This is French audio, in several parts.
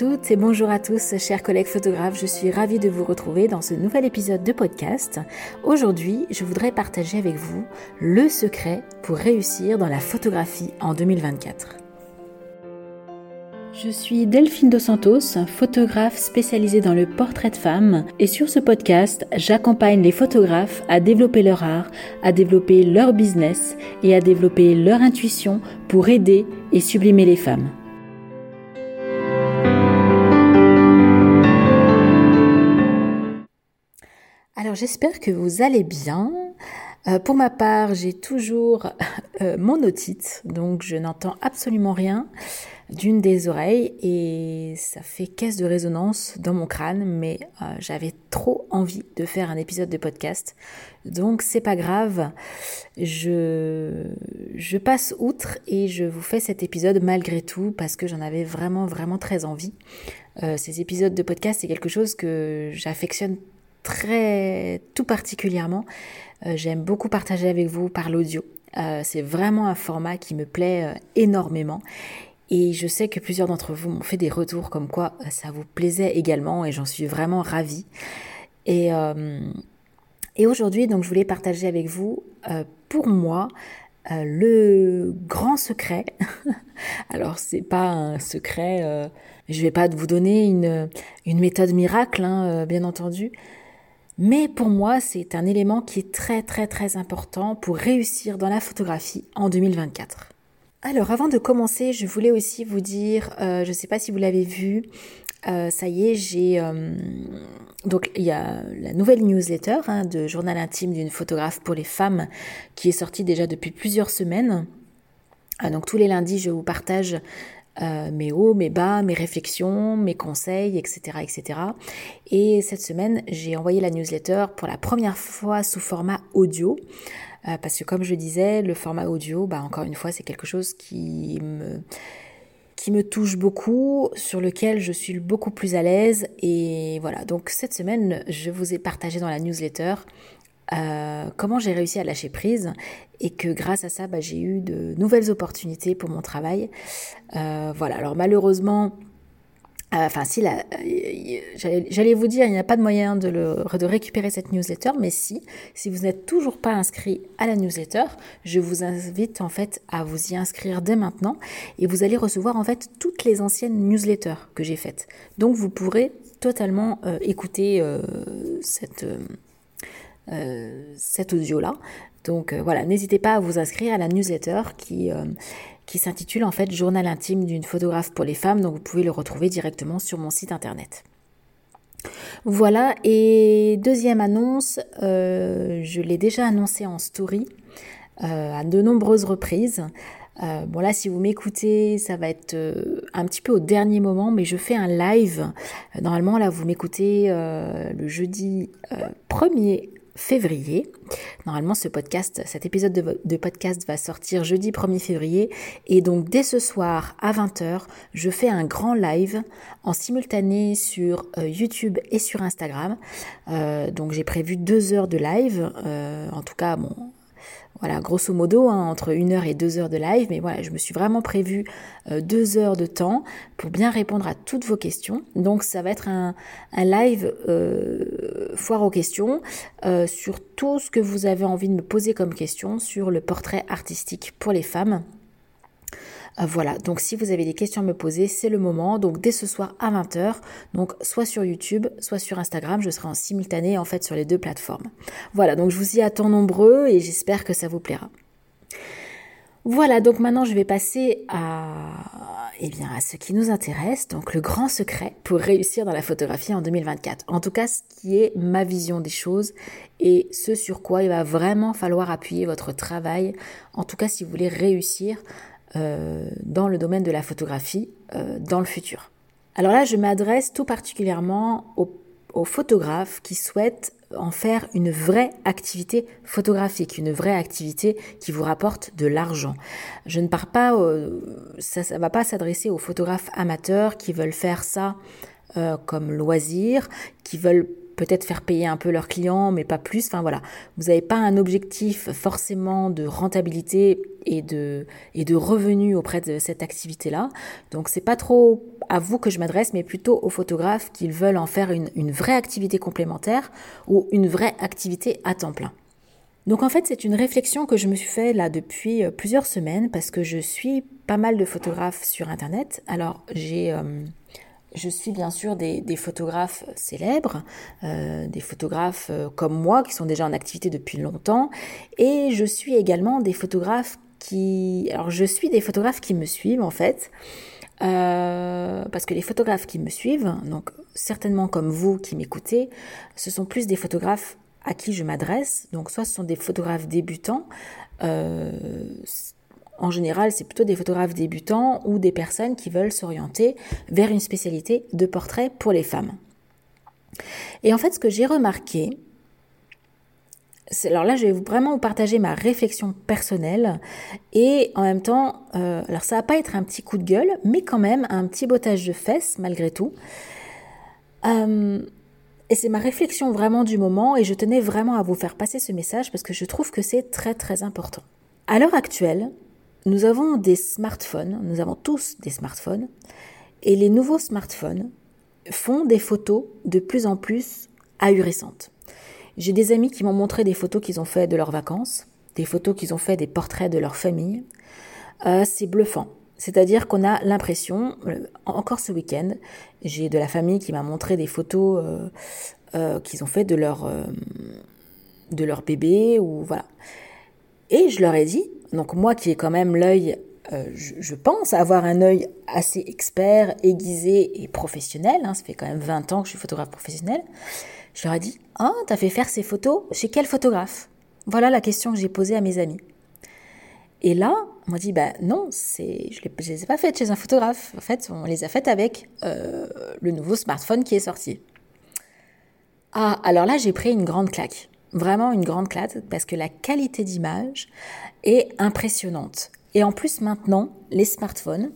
Toutes et bonjour à tous, chers collègues photographes. Je suis ravie de vous retrouver dans ce nouvel épisode de podcast. Aujourd'hui, je voudrais partager avec vous le secret pour réussir dans la photographie en 2024. Je suis Delphine Dos Santos, photographe spécialisée dans le portrait de femmes et sur ce podcast, j'accompagne les photographes à développer leur art, à développer leur business et à développer leur intuition pour aider et sublimer les femmes. J'espère que vous allez bien. Euh, pour ma part, j'ai toujours euh, mon otite, donc je n'entends absolument rien d'une des oreilles et ça fait caisse de résonance dans mon crâne, mais euh, j'avais trop envie de faire un épisode de podcast, donc c'est pas grave. Je passe outre et je vous fais cet épisode malgré tout parce que j'en avais vraiment vraiment très envie. ces épisodes de podcast, c'est quelque chose que j'affectionne très tout particulièrement. Euh, j'aime beaucoup partager avec vous par l'audio. Euh, c'est vraiment un format qui me plaît euh, énormément. Et je sais que plusieurs d'entre vous m'ont fait des retours comme quoi ça vous plaisait également et j'en suis vraiment ravie. Et, et aujourd'hui, donc, je voulais partager avec vous, pour moi, le grand secret. Alors, c'est pas un secret, je vais pas vous donner une, une méthode miracle, hein, bien entendu. Mais pour moi, c'est un élément qui est très très très important pour réussir dans la photographie en 2024. Alors avant de commencer, je voulais aussi vous dire, euh, je ne sais pas si vous l'avez vu, euh, ça y est, j'ai euh, donc il y a la nouvelle newsletter hein, de journal intime d'une photographe pour les femmes qui est sortie déjà depuis plusieurs semaines. donc tous les lundis, je vous partage euh, mes hauts, mes bas, mes réflexions, mes conseils, etc., etc. Et cette semaine, j'ai envoyé la newsletter pour la première fois sous format audio. Euh, parce que comme je disais, le format audio, bah, encore une fois, c'est quelque chose qui me, qui me touche beaucoup, sur lequel je suis beaucoup plus à l'aise. Et voilà, donc cette semaine, je vous ai partagé dans la newsletter euh, comment j'ai réussi à lâcher prise et que grâce à ça, bah, j'ai eu de nouvelles opportunités pour mon travail. Euh, voilà, alors malheureusement, euh, enfin si, j'allais vous dire, il n'y a pas de moyen de, récupérer cette newsletter, mais si, si vous n'êtes toujours pas inscrit à la newsletter, je vous invite en fait à vous y inscrire dès maintenant et vous allez recevoir en fait toutes les anciennes newsletters que j'ai faites. Donc vous pourrez totalement écouter cette cet audio-là. Donc euh, voilà, n'hésitez pas à vous inscrire à la newsletter qui, euh, qui s'intitule en fait Journal intime d'une photographe pour les femmes. Donc vous pouvez le retrouver directement sur mon site internet. Voilà, et deuxième annonce, je l'ai déjà annoncé en story à de nombreuses reprises. bon là, si vous m'écoutez, ça va être un petit peu au dernier moment, mais je fais un live. normalement, là, vous m'écoutez le jeudi 1er février. Normalement, ce podcast, cet épisode de, podcast va sortir jeudi 1er février. Et donc, dès ce soir à 20h, je fais un grand live en simultané sur euh, YouTube et sur Instagram. Euh, donc, j'ai prévu deux heures de live. Euh, en tout cas, bon, voilà, grosso modo, hein, entre une heure et deux heures de live. Mais voilà, je me suis vraiment prévu euh, deux heures de temps pour bien répondre à toutes vos questions. Donc, ça va être un, live euh, foire aux questions euh, sur tout ce que vous avez envie de me poser comme question sur le portrait artistique pour les femmes. Euh, voilà, donc si vous avez des questions à me poser, c'est le moment. Donc dès ce soir à 20h, donc soit sur YouTube, soit sur Instagram, je serai en simultané en fait sur les deux plateformes. Voilà, donc je vous y attends nombreux et j'espère que ça vous plaira. Voilà, donc maintenant je vais passer à, eh bien, à ce qui nous intéresse, donc le grand secret pour réussir dans la photographie en 2024. En tout cas, ce qui est ma vision des choses et ce sur quoi il va vraiment falloir appuyer votre travail, en tout cas si vous voulez réussir dans le domaine de la photographie euh, dans le futur. Alors là, je m'adresse tout particulièrement aux, photographes qui souhaitent en faire une vraie activité photographique, une vraie activité qui vous rapporte de l'argent. Je ne pars pas, euh, ça ne va pas s'adresser aux photographes amateurs qui veulent faire ça comme loisir, qui veulent peut-être faire payer un peu leurs clients, mais pas plus. Enfin voilà, vous n'avez pas un objectif forcément de rentabilité et de, et revenus auprès de cette activité-là. Donc c'est pas trop à vous que je m'adresse, mais plutôt aux photographes qui veulent en faire une, une vraie activité complémentaire ou une vraie activité à temps plein. Donc en fait, c'est une réflexion que je me suis fait là depuis euh, plusieurs semaines parce que je suis pas mal de photographes sur Internet. Alors j'ai... Euh, je suis bien sûr des, photographes célèbres, euh, des photographes comme moi qui sont déjà en activité depuis longtemps, et je suis également des photographes qui... Alors je suis des photographes qui me suivent en fait, parce que les photographes qui me suivent, donc certainement comme vous qui m'écoutez, ce sont plus des photographes à qui je m'adresse. Donc soit ce sont des photographes débutants, euh, en général c'est plutôt des photographes débutants ou des personnes qui veulent s'orienter vers une spécialité de portrait pour les femmes. Et en fait ce que j'ai remarqué, alors là, je vais vraiment vous partager ma réflexion personnelle et en même temps, euh, alors ça va pas être un petit coup de gueule, mais quand même un petit bottage de fesses malgré tout. Euh, et c'est ma réflexion vraiment du moment et je tenais vraiment à vous faire passer ce message parce que je trouve que c'est très très important. À l'heure actuelle, nous avons des smartphones, nous avons tous des smartphones et les nouveaux smartphones font des photos de plus en plus ahurissantes. J'ai des amis qui m'ont montré des photos qu'ils ont fait de leurs vacances, des photos qu'ils ont fait des portraits de leur famille. Euh, c'est bluffant. C'est-à-dire qu'on a l'impression, euh, encore ce week-end, j'ai de la famille qui m'a montré des photos euh, qu'ils ont fait de leur, de leur bébé ou voilà. Et je leur ai dit, donc moi qui ai quand même l'œil, je, pense avoir un œil assez expert, aiguisé et professionnel, hein, ça fait quand même 20 ans que je suis photographe professionnel, je leur ai dit, ah, t'as fait faire ces photos chez quel photographe? Voilà la question que j'ai posée à mes amis. Et là, on m'a dit, bah non, c'est, je ne les ai pas faites chez un photographe. En fait, on les a faites avec euh, le nouveau smartphone qui est sorti. Ah, alors là, j'ai pris une grande claque. Vraiment une grande claque parce que la qualité d'image est impressionnante. Et en plus, maintenant, les smartphones,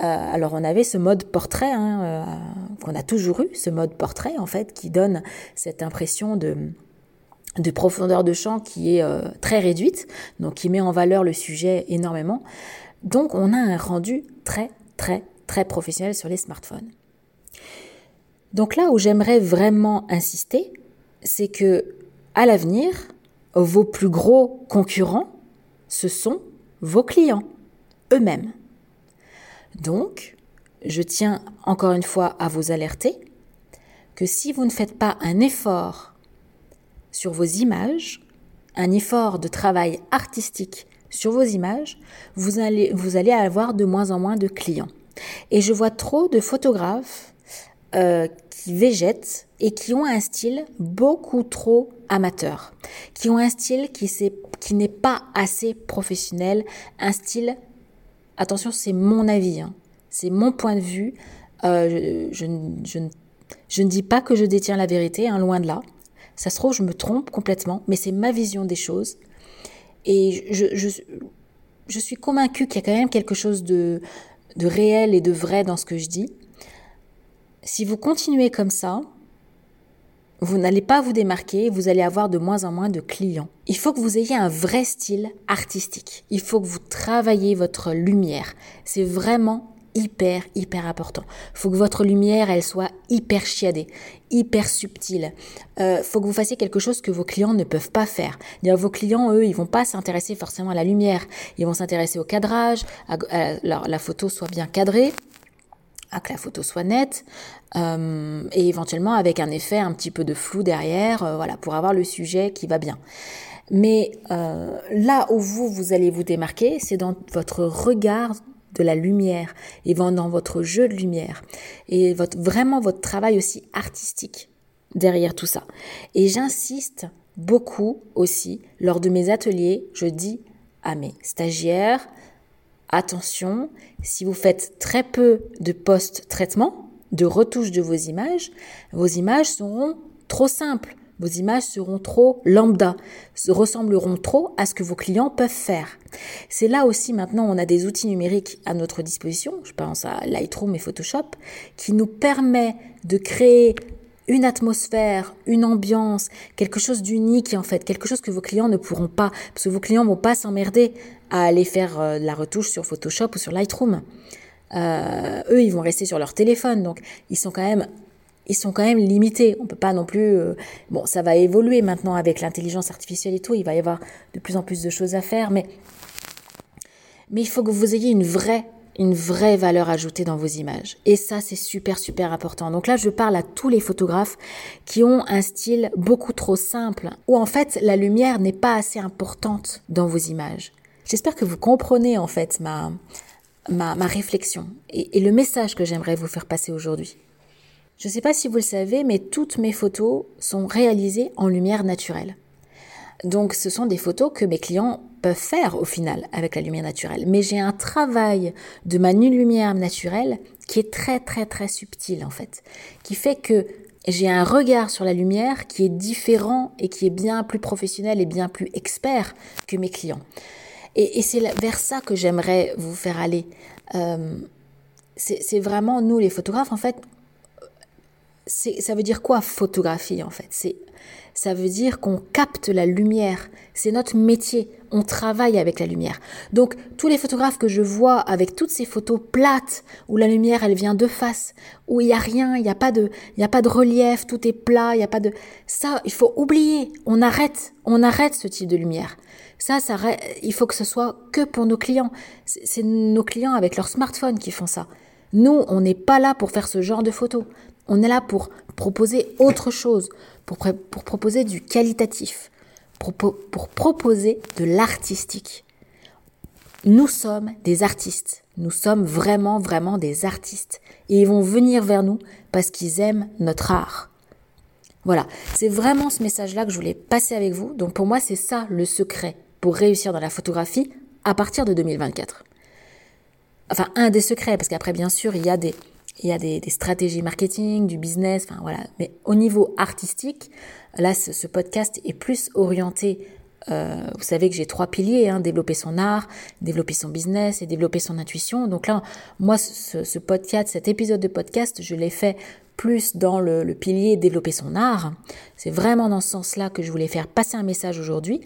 euh, alors on avait ce mode portrait hein, euh, qu'on a toujours eu, ce mode portrait en fait, qui donne cette impression de de profondeur de champ qui est euh, très réduite, donc qui met en valeur le sujet énormément. Donc on a un rendu très très très professionnel sur les smartphones. Donc là où j'aimerais vraiment insister, c'est que à l'avenir, vos plus gros concurrents, ce sont vos clients eux-mêmes. Donc, je tiens encore une fois à vous alerter que si vous ne faites pas un effort sur vos images, un effort de travail artistique sur vos images, vous allez, vous allez avoir de moins en moins de clients. Et je vois trop de photographes euh, qui végètent et qui ont un style beaucoup trop amateur, qui ont un style qui, qui n'est pas assez professionnel, un style, attention, c'est mon avis, hein, c'est mon point de vue, euh, je, je, je, ne dis pas que je détiens la vérité, hein, loin de là. Ça se trouve, je me trompe complètement, mais c'est ma vision des choses. Et je, je, suis convaincue qu'il y a quand même quelque chose de, de réel et de vrai dans ce que je dis. Si vous continuez comme ça, vous n'allez pas vous démarquer, vous allez avoir de moins en moins de clients. Il faut que vous ayez un vrai style artistique. Il faut que vous travaillez votre lumière. C'est vraiment hyper, hyper important. Faut que votre lumière, elle soit hyper chiadée, hyper subtile. Euh, faut que vous fassiez quelque chose que vos clients ne peuvent pas faire. Vos clients, eux, ils vont pas s'intéresser forcément à la lumière. Ils vont s'intéresser au cadrage, à, la photo soit bien cadrée à que la photo soit nette euh, et éventuellement avec un effet un petit peu de flou derrière, euh, voilà, pour avoir le sujet qui va bien. Mais euh, là où vous, vous allez vous démarquer, c'est dans votre regard de la lumière et dans votre jeu de lumière et votre, vraiment votre travail aussi artistique derrière tout ça. Et j'insiste beaucoup aussi lors de mes ateliers, je dis à mes stagiaires, attention, si vous faites très peu de post-traitement, de retouche de vos images, vos images seront trop simples. Vos images seront trop lambda, ressembleront trop à ce que vos clients peuvent faire. C'est là aussi maintenant on a des outils numériques à notre disposition, je pense à Lightroom et Photoshop, qui nous permet de créer une atmosphère, une ambiance, quelque chose d'unique en fait, quelque chose que vos clients ne pourront pas, parce que vos clients vont pas s'emmerder à aller faire euh, la retouche sur Photoshop ou sur Lightroom. Euh, eux, ils vont rester sur leur téléphone, donc ils sont quand même, ils sont quand même limités. On peut pas non plus. Euh, bon, ça va évoluer maintenant avec l'intelligence artificielle et tout. Il va y avoir de plus en plus de choses à faire, mais mais il faut que vous ayez une vraie une vraie valeur ajoutée dans vos images. Et ça, c'est super, super important. Donc là, je parle à tous les photographes qui ont un style beaucoup trop simple, où en fait, la lumière n'est pas assez importante dans vos images. J'espère que vous comprenez en fait ma, ma, réflexion et, le message que j'aimerais vous faire passer aujourd'hui. Je ne sais pas si vous le savez, mais toutes mes photos sont réalisées en lumière naturelle. Donc ce sont des photos que mes clients peuvent faire au final avec la lumière naturelle. Mais j'ai un travail de ma lumière naturelle qui est très très très subtil en fait, qui fait que j'ai un regard sur la lumière qui est différent et qui est bien plus professionnel et bien plus expert que mes clients. Et, c'est vers ça que j'aimerais vous faire aller. Euh, c'est vraiment nous les photographes en fait. Ça veut dire quoi photographie en fait? C'est ça veut dire qu'on capte la lumière. C'est notre métier. On travaille avec la lumière. Donc, tous les photographes que je vois avec toutes ces photos plates, où la lumière, elle vient de face, où il n'y a rien, il n'y a pas de, il y a pas de relief, tout est plat, il n'y a pas de, ça, il faut oublier. On arrête. On arrête ce type de lumière. Ça, ça, il faut que ce soit que pour nos clients. C'est nos clients avec leur smartphone qui font ça. Nous, on n'est pas là pour faire ce genre de photos. On est là pour proposer autre chose, pour, pour proposer du qualitatif, pour, pour proposer de l'artistique. Nous sommes des artistes. Nous sommes vraiment, vraiment des artistes. Et ils vont venir vers nous parce qu'ils aiment notre art. Voilà, c'est vraiment ce message-là que je voulais passer avec vous. Donc pour moi, c'est ça le secret pour réussir dans la photographie à partir de 2024. Enfin, un des secrets, parce qu'après, bien sûr, il y a des, il y a des, stratégies marketing, du business, enfin voilà. Mais au niveau artistique, là, ce, podcast est plus orienté. Euh, vous savez que j'ai trois piliers hein, développer son art, développer son business et développer son intuition. Donc là, moi, ce, podcast, cet épisode de podcast, je l'ai fait plus dans le, le pilier développer son art. C'est vraiment dans ce sens-là que je voulais faire passer un message aujourd'hui.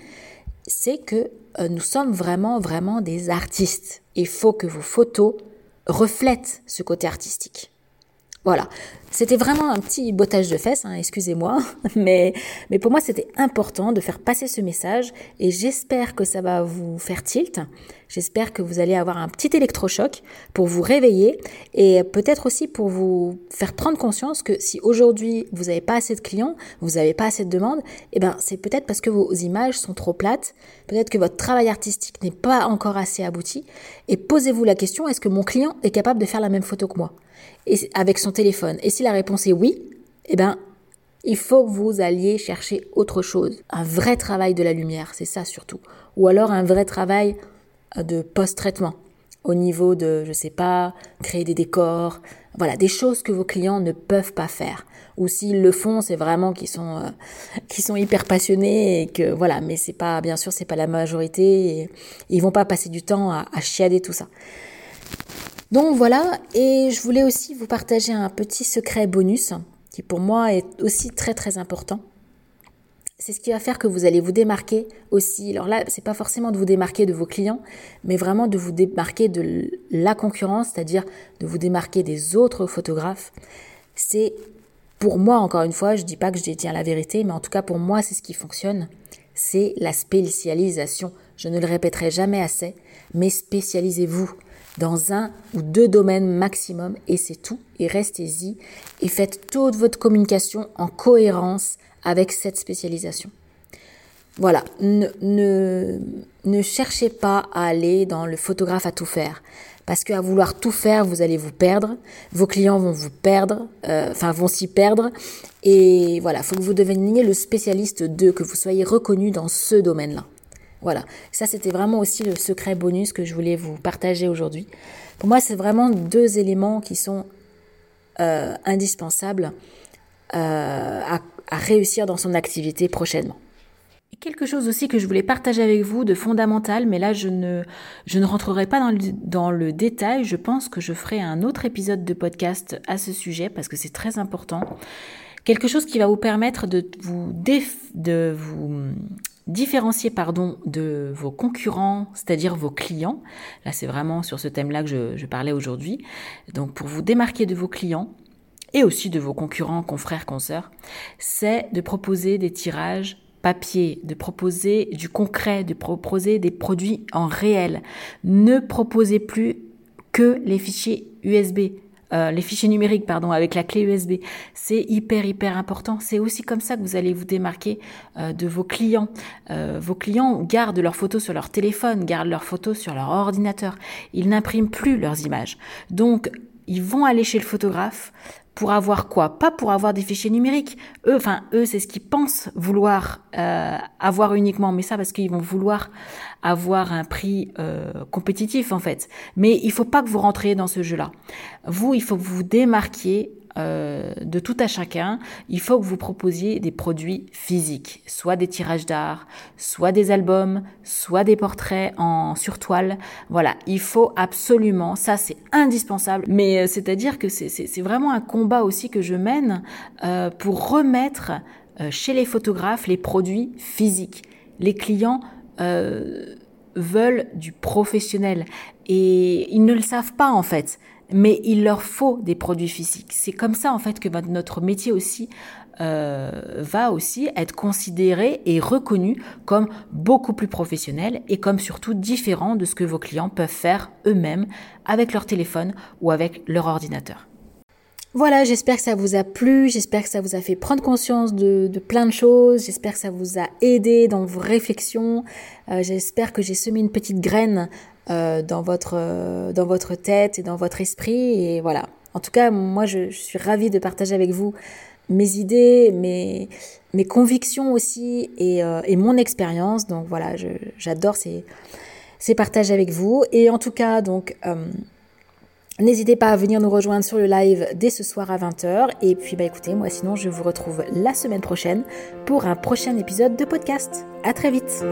C'est que euh, nous sommes vraiment, vraiment des artistes. Il faut que vos photos reflète ce côté artistique. Voilà, c'était vraiment un petit bottage de fesses, hein, excusez-moi, mais, mais pour moi c'était important de faire passer ce message et j'espère que ça va vous faire tilt. J'espère que vous allez avoir un petit électrochoc pour vous réveiller et peut-être aussi pour vous faire prendre conscience que si aujourd'hui vous n'avez pas assez de clients, vous n'avez pas assez de demandes, eh ben c'est peut-être parce que vos images sont trop plates, peut-être que votre travail artistique n'est pas encore assez abouti et posez-vous la question est-ce que mon client est capable de faire la même photo que moi? Et avec son téléphone Et si la réponse est oui, eh ben il faut que vous alliez chercher autre chose, un vrai travail de la lumière, c'est ça surtout, ou alors un vrai travail euh, de post-traitement au niveau de, je sais pas, créer des décors, voilà, des choses que vos clients ne peuvent pas faire. Ou s'ils le font, c'est vraiment qu'ils sont, euh, sont hyper passionnés et que voilà, mais c'est pas, bien sûr, c'est pas la majorité. Et, ils vont pas passer du temps à, à chiader tout ça. Donc voilà, et je voulais aussi vous partager un petit secret bonus qui pour moi est aussi très très important. C'est ce qui va faire que vous allez vous démarquer aussi. Alors là, c'est pas forcément de vous démarquer de vos clients, mais vraiment de vous démarquer de la concurrence, c'est-à-dire de vous démarquer des autres photographes. C'est pour moi, encore une fois, je dis pas que je détiens la vérité, mais en tout cas pour moi, c'est ce qui fonctionne. C'est la spécialisation. Je ne le répéterai jamais assez, mais spécialisez-vous dans un ou deux domaines maximum et c'est tout. Et restez-y et faites toute votre communication en cohérence avec cette spécialisation. Voilà, ne, ne, ne cherchez pas à aller dans le photographe à tout faire. Parce qu'à vouloir tout faire, vous allez vous perdre, vos clients vont vous perdre, euh, enfin vont s'y perdre. Et voilà, il faut que vous deveniez le spécialiste de, que vous soyez reconnu dans ce domaine-là. Voilà, ça c'était vraiment aussi le secret bonus que je voulais vous partager aujourd'hui. Pour moi, c'est vraiment deux éléments qui sont euh, indispensables euh, à, réussir dans son activité prochainement. quelque chose aussi que je voulais partager avec vous de fondamental, mais là je ne, je ne rentrerai pas dans le, dans le détail. Je pense que je ferai un autre épisode de podcast à ce sujet parce que c'est très important. quelque chose qui va vous permettre de vous, de vous différencier pardon, de vos concurrents, c'est-à-dire vos clients. Là, c'est vraiment sur ce thème-là que je, je parlais aujourd'hui. Donc, pour vous démarquer de vos clients et aussi de vos concurrents, confrères, consoeurs, c'est de proposer des tirages papier, de proposer du concret, de proposer des produits en réel. Ne proposez plus que les fichiers USB. Euh, les fichiers numériques, pardon, avec la clé USB. C'est hyper, hyper important. C'est aussi comme ça que vous allez vous démarquer euh, de vos clients. Euh, vos clients gardent leurs photos sur leur téléphone, gardent leurs photos sur leur ordinateur. Ils n'impriment plus leurs images. Donc, ils vont aller chez le photographe pour avoir quoi? Pas pour avoir des fichiers numériques. Eux, enfin, eux, c'est ce qu'ils pensent vouloir euh, avoir uniquement, mais ça parce qu'ils vont vouloir avoir un prix euh, compétitif en fait. Mais il faut pas que vous rentriez dans ce jeu-là. Vous, il faut que vous vous démarquiez euh, de tout à chacun, il faut que vous proposiez des produits physiques, soit des tirages d'art, soit des albums, soit des portraits en surtoile. Voilà, il faut absolument, ça c'est indispensable, mais euh, c'est-à-dire que c'est vraiment un combat aussi que je mène euh, pour remettre chez les photographes les produits physiques. Les clients veulent du professionnel et ils ne le savent pas en fait mais il leur faut des produits physiques. C'est comme ça en fait que notre métier aussi euh, va aussi être considéré et reconnu comme beaucoup plus professionnel et comme surtout différent de ce que vos clients peuvent faire eux-mêmes avec leur téléphone ou avec leur ordinateur. Voilà, j'espère que ça vous a plu, j'espère que ça vous a fait prendre conscience de, plein de choses, j'espère que ça vous a aidé dans vos réflexions, euh, j'espère que j'ai semé une petite graine euh, dans, votre, euh, dans votre tête et dans votre esprit. Et voilà. En tout cas, moi, je, suis ravie de partager avec vous mes idées, mes, mes convictions aussi et, euh, et mon expérience. Donc voilà, j'adore ces, ces partages avec vous. Et en tout cas, donc, n'hésitez pas à venir nous rejoindre sur le live dès ce soir à 20h. Et puis, bah écoutez, moi sinon, je vous retrouve la semaine prochaine pour un prochain épisode de podcast. À très vite!